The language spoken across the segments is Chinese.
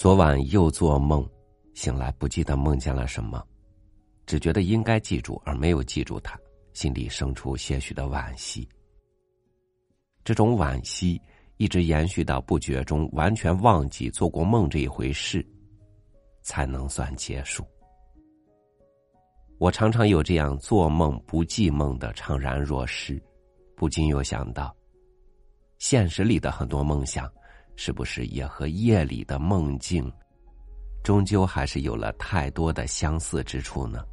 昨晚又做梦，醒来不记得梦见了什么，只觉得应该记住而没有记住它，心里生出些许的惋惜。这种惋惜一直延续到不觉中完全忘记做过梦这一回事，才能算结束。我常常有这样做梦不记梦的怅然若失，不禁又想到，现实里的很多梦想。是不是也和夜里的梦境，终究还是有了太多的相似之处呢？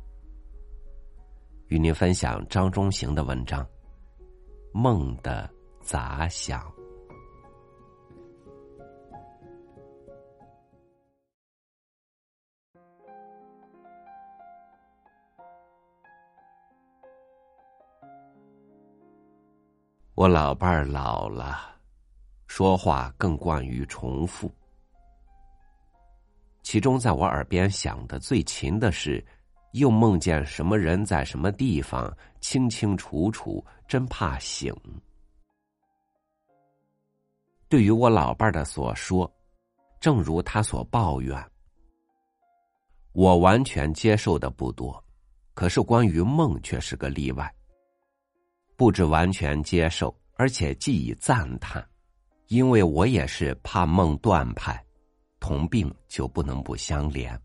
与您分享张中行的文章《梦的杂想》。我老伴儿老了。说话更惯于重复，其中在我耳边响的最勤的是，又梦见什么人在什么地方，清清楚楚，真怕醒。对于我老伴的所说，正如他所抱怨，我完全接受的不多，可是关于梦却是个例外。不止完全接受，而且既以赞叹。因为我也是怕梦断派，同病就不能不相连。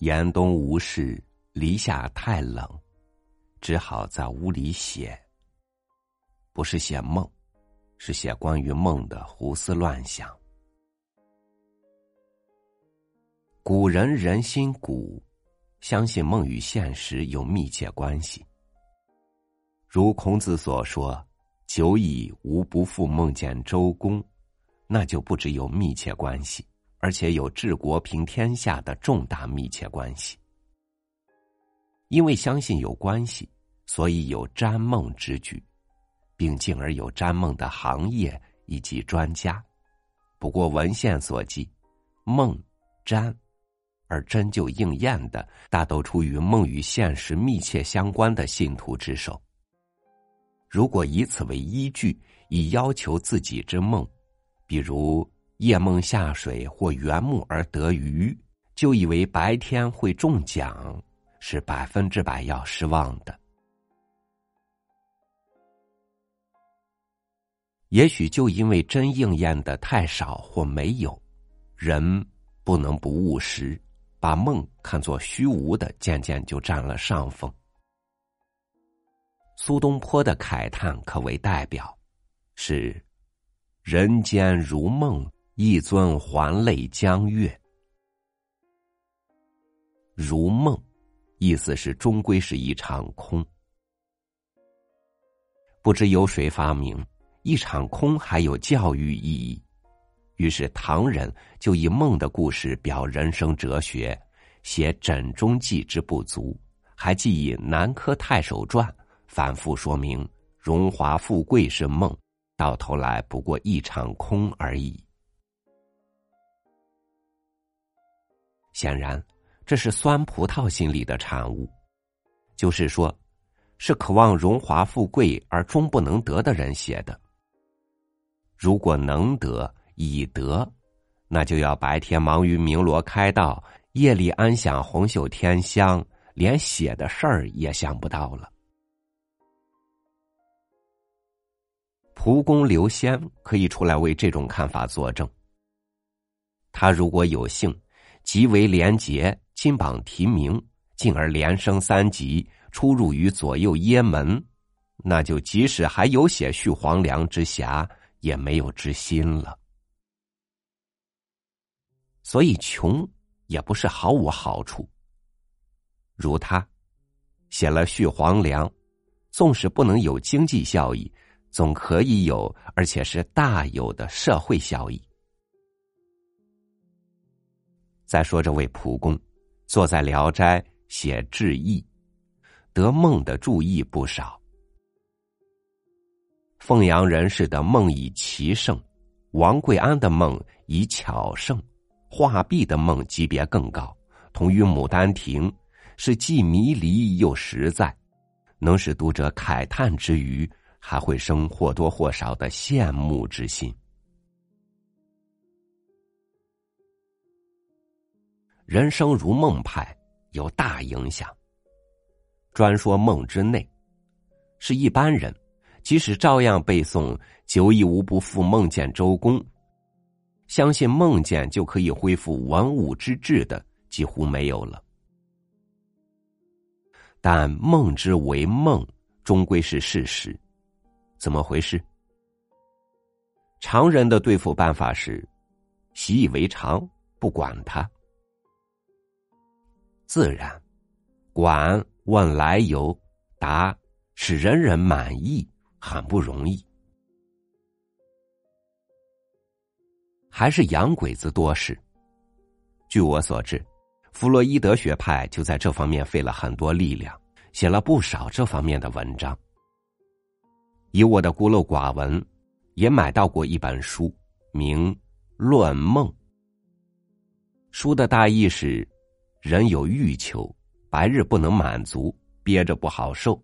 严冬无事，篱下太冷，只好在屋里写。不是写梦，是写关于梦的胡思乱想。古人人心古，相信梦与现实有密切关系。如孔子所说。久矣，无不复梦见周公，那就不只有密切关系，而且有治国平天下的重大密切关系。因为相信有关系，所以有占梦之举，并进而有占梦的行业以及专家。不过文献所记，梦占而真就应验的，大都出于梦与现实密切相关的信徒之手。如果以此为依据，以要求自己之梦，比如夜梦下水或圆木而得鱼，就以为白天会中奖，是百分之百要失望的。也许就因为真应验的太少或没有，人不能不务实，把梦看作虚无的，渐渐就占了上风。苏东坡的慨叹可为代表，是“人间如梦，一尊还酹江月。”如梦，意思是终归是一场空。不知由谁发明，一场空还有教育意义，于是唐人就以梦的故事表人生哲学，写《枕中记》之不足，还记以《南柯太守传》。反复说明，荣华富贵是梦，到头来不过一场空而已。显然，这是酸葡萄心理的产物，就是说，是渴望荣华富贵而终不能得的人写的。如果能得，已得，那就要白天忙于鸣锣开道，夜里安享红袖添香，连写的事儿也想不到了。蒲公刘仙可以出来为这种看法作证。他如果有幸，即为廉洁，金榜题名，进而连升三级，出入于左右掖门，那就即使还有写续黄粱之侠，也没有之心了。所以穷也不是毫无好处。如他写了续黄粱，纵使不能有经济效益。总可以有，而且是大有的社会效益。再说这位蒲公，坐在《聊斋》写志异，得梦的注意不少。凤阳人士的梦以奇胜，王贵安的梦以巧胜，画壁的梦级别更高，同于《牡丹亭》，是既迷离又实在，能使读者慨叹之余。还会生或多或少的羡慕之心。人生如梦派有大影响。专说梦之内是一般人即使照样背诵久已无不复梦见周公相信梦见就可以恢复文武之治的几乎没有了。但梦之为梦终归是事实。怎么回事？常人的对付办法是习以为常，不管他。自然，管问来由，答使人人满意，很不容易。还是洋鬼子多事。据我所知。弗洛伊德学派就在这方面费了很多力量，写了不少这方面的文章。以我的孤陋寡闻，也买到过一本书，名《乱梦》。书的大意是：人有欲求，白日不能满足，憋着不好受，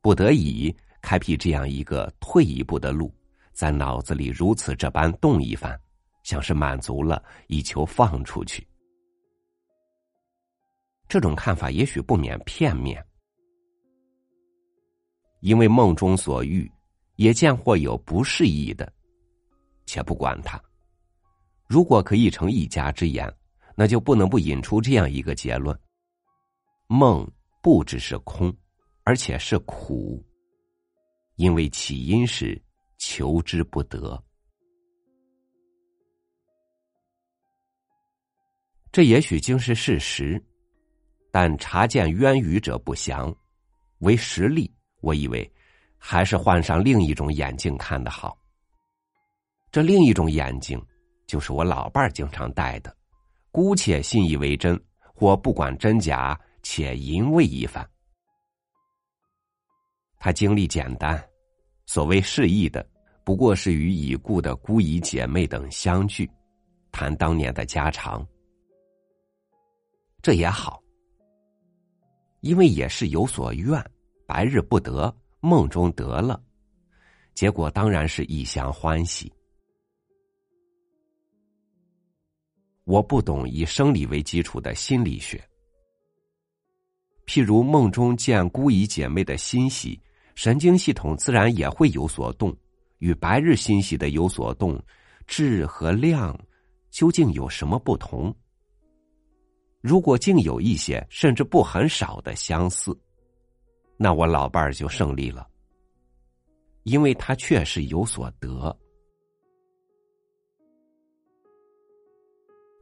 不得已开辟这样一个退一步的路，在脑子里如此这般动一番，像是满足了，以求放出去。这种看法也许不免片面，因为梦中所遇，也见或有不适宜的，且不管它。如果可以成一家之言，那就不能不引出这样一个结论：梦不只是空，而且是苦，因为起因是求之不得。这也许竟是事实。但察见渊鱼者不详，为实例，我以为还是换上另一种眼镜看的好。这另一种眼镜，就是我老伴儿经常戴的，姑且信以为真，或不管真假，且淫味一番。他经历简单，所谓示意的，不过是与已故的姑姨姐妹等相聚，谈当年的家常。这也好。因为也是有所愿，白日不得，梦中得了，结果当然是一厢欢喜。我不懂以生理为基础的心理学，譬如梦中见姑姨姐妹的欣喜，神经系统自然也会有所动，与白日欣喜的有所动，质和量究竟有什么不同？如果竟有一些甚至不很少的相似，那我老伴儿就胜利了，因为他确实有所得。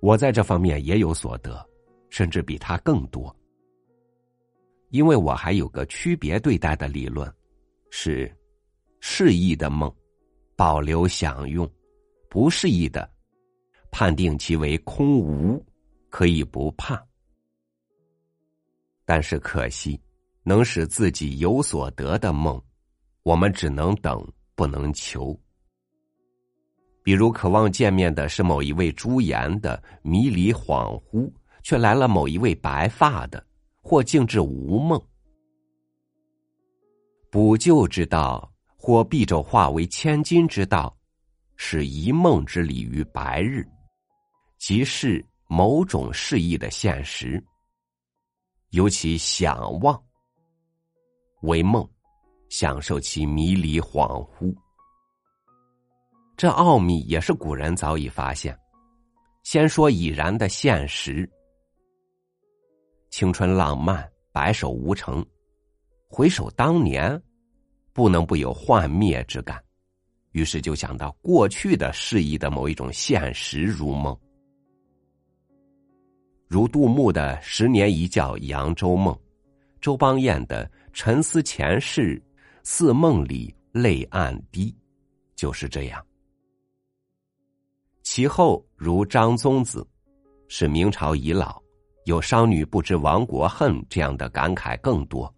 我在这方面也有所得，甚至比他更多，因为我还有个区别对待的理论，是适宜的梦保留享用，不适宜的判定其为空无。可以不怕，但是可惜，能使自己有所得的梦，我们只能等，不能求。比如，渴望见面的是某一位朱颜的，迷离恍惚，却来了某一位白发的，或竟至无梦。补救之道，或敝帚化为千金之道，是一梦之理于白日，即是。某种示意的现实，尤其想望为梦，享受其迷离恍惚。这奥秘也是古人早已发现。先说已然的现实，青春浪漫，白首无成，回首当年，不能不有幻灭之感。于是就想到过去的示意的某一种现实如梦。如杜牧的“十年一觉扬州梦”，周邦彦的“沉思前世，似梦里泪暗滴”，就是这样。其后如张宗子，是明朝遗老，有“商女不知亡国恨”这样的感慨更多，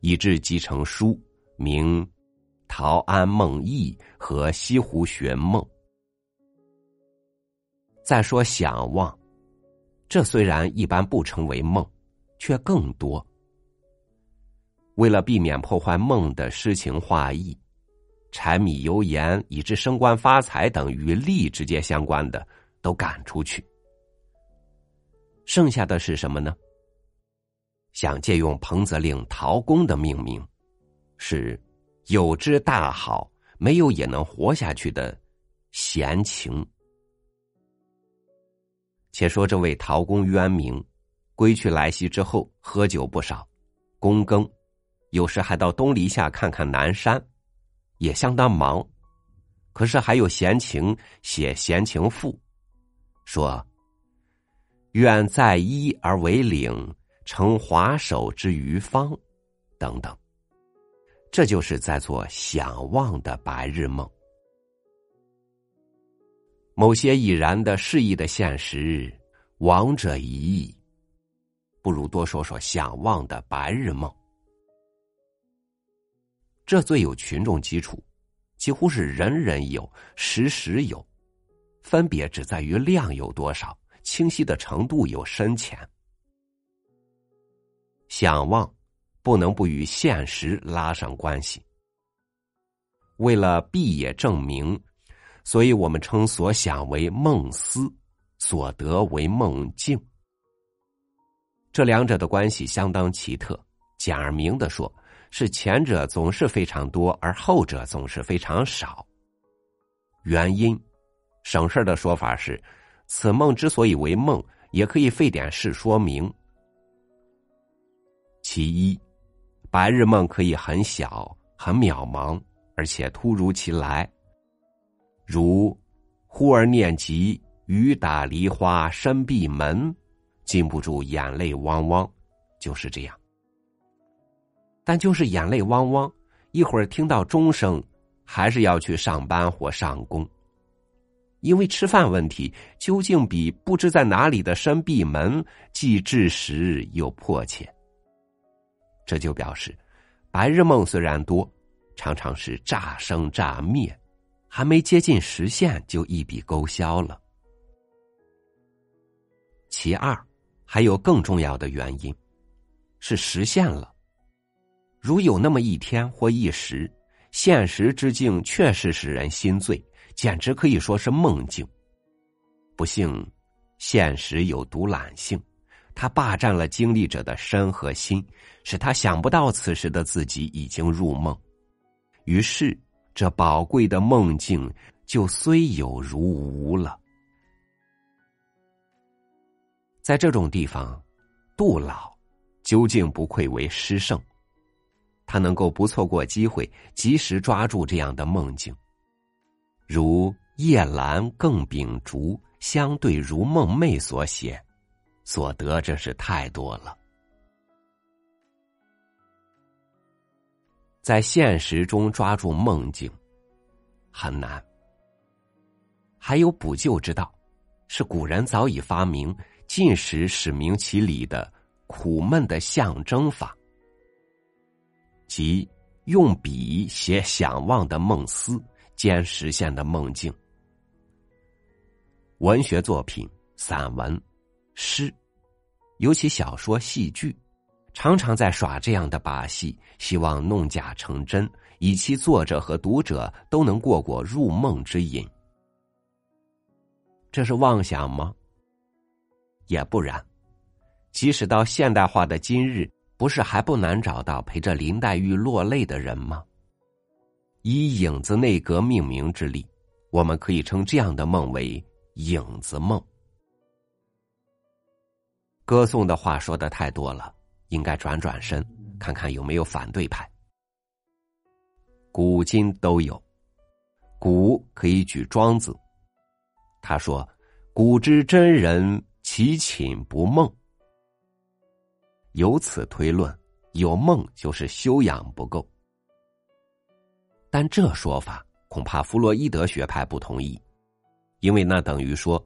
以致集成书名《陶庵梦忆》和《西湖寻梦》。再说想望。这虽然一般不称为梦，却更多。为了避免破坏梦的诗情画意，柴米油盐以致升官发财等与利直接相关的，都赶出去。剩下的是什么呢？想借用彭泽令陶公的命名，是有之大好，没有也能活下去的闲情。且说这位陶公渊明，归去来兮之后，喝酒不少，躬耕，有时还到东篱下看看南山，也相当忙。可是还有闲情，写闲情赋，说：“愿在一而为领。”成华首之余方，等等，这就是在做想望的白日梦。某些已然的示意的现实，亡者已矣。不如多说说想望的白日梦。这最有群众基础，几乎是人人有，时时有，分别只在于量有多少，清晰的程度有深浅。想望，不能不与现实拉上关系。为了必也证明，所以我们称所想为梦思，所得为梦境。这两者的关系相当奇特。简而明的说，是前者总是非常多，而后者总是非常少。原因，省事的说法是，此梦之所以为梦，也可以费点事说明。其一，白日梦可以很小、很渺茫，而且突如其来，如忽而念及雨打梨花深闭门，禁不住眼泪汪汪，就是这样。但就是眼泪汪汪，一会儿听到钟声，还是要去上班或上工，因为吃饭问题究竟比不知在哪里的深闭门既至实又迫切。这就表示，白日梦虽然多，常常是乍生乍灭，还没接近实现就一笔勾销了。其二，还有更重要的原因，是实现了。如有那么一天或一时，现实之境确实使人心醉，简直可以说是梦境。不幸，现实有独揽性。他霸占了经历者的身和心，使他想不到此时的自己已经入梦，于是这宝贵的梦境就虽有如无了。在这种地方，杜老究竟不愧为诗圣，他能够不错过机会，及时抓住这样的梦境，如夜阑更秉烛，相对如梦寐所写。所得真是太多了，在现实中抓住梦境很难。还有补救之道，是古人早已发明、进时使明其理的苦闷的象征法，即用笔写想望的梦思，兼实现的梦境。文学作品、散文。诗，尤其小说、戏剧，常常在耍这样的把戏，希望弄假成真，以期作者和读者都能过过入梦之瘾。这是妄想吗？也不然。即使到现代化的今日，不是还不难找到陪着林黛玉落泪的人吗？以影子内阁命名之力，我们可以称这样的梦为影子梦。歌颂的话说的太多了，应该转转身，看看有没有反对派。古今都有，古可以举庄子，他说：“古之真人，其寝不梦。”由此推论，有梦就是修养不够。但这说法恐怕弗洛伊德学派不同意，因为那等于说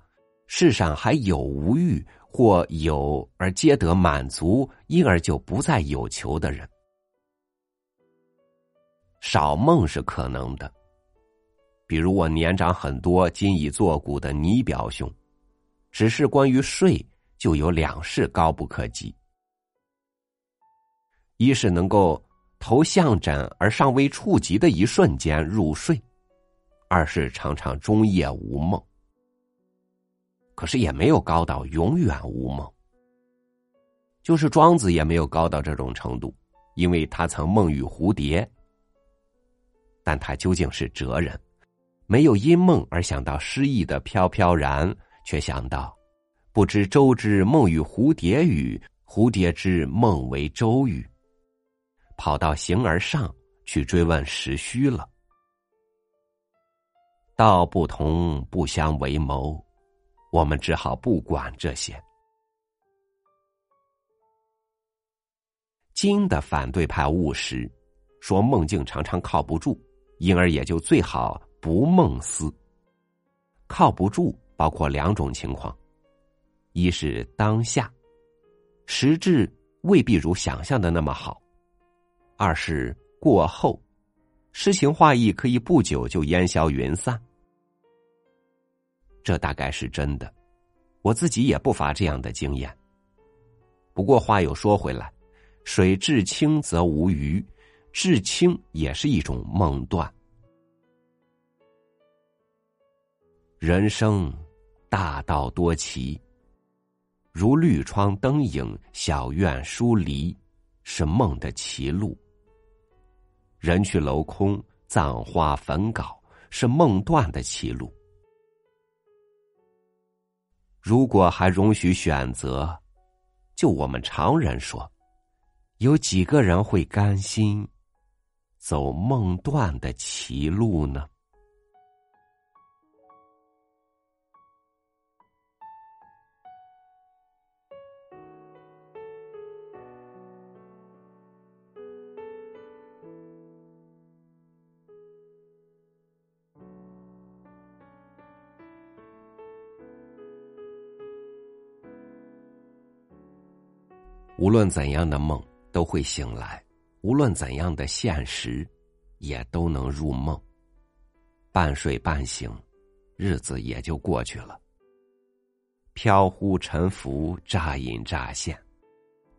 世上还有无欲。或有而皆得满足，因而就不再有求的人，少梦是可能的。比如我年长很多、今已作古的倪表兄，只是关于睡就有两事高不可及：一是能够投向枕而尚未触及的一瞬间入睡；二是常常终夜无梦。可是也没有高到永远无梦，就是庄子也没有高到这种程度，因为他曾梦与蝴蝶。但他究竟是哲人，没有因梦而想到诗意的飘飘然，却想到，不知周之梦与蝴蝶语，蝴蝶之梦为周语，跑到形而上去追问实虚了。道不同，不相为谋，我们只好不管这些。金的反对派务实，说梦境常常靠不住，因而也就最好不梦思。靠不住包括两种情况：一是当下，实质未必如想象的那么好；二是过后，诗情画意可以不久就烟消云散。这大概是真的，我自己也不乏这样的经验。不过话又说回来。水至清则无鱼，至清也是一种梦断。人生大道多奇，如绿窗灯影，小院疏篱，是梦的歧路；人去楼空，葬花焚稿，是梦断的歧路。如果还容许选择，就我们常人说。有几个人会甘心走梦断的歧路呢？无论怎样的梦。都会醒来，无论怎样的现实，也都能入梦。半睡半醒，日子也就过去了。飘忽沉浮，乍隐乍现，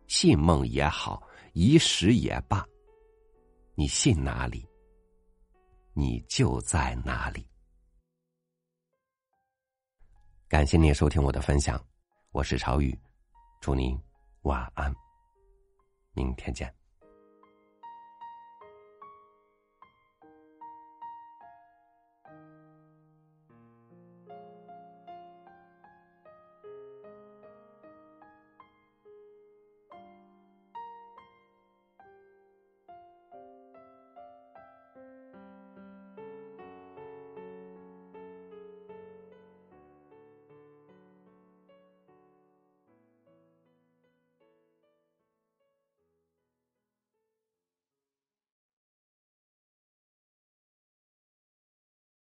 信梦也好，疑时也罢，你信哪里，你就在哪里。感谢您收听我的分享，我是朝雨，祝您晚安。明天见。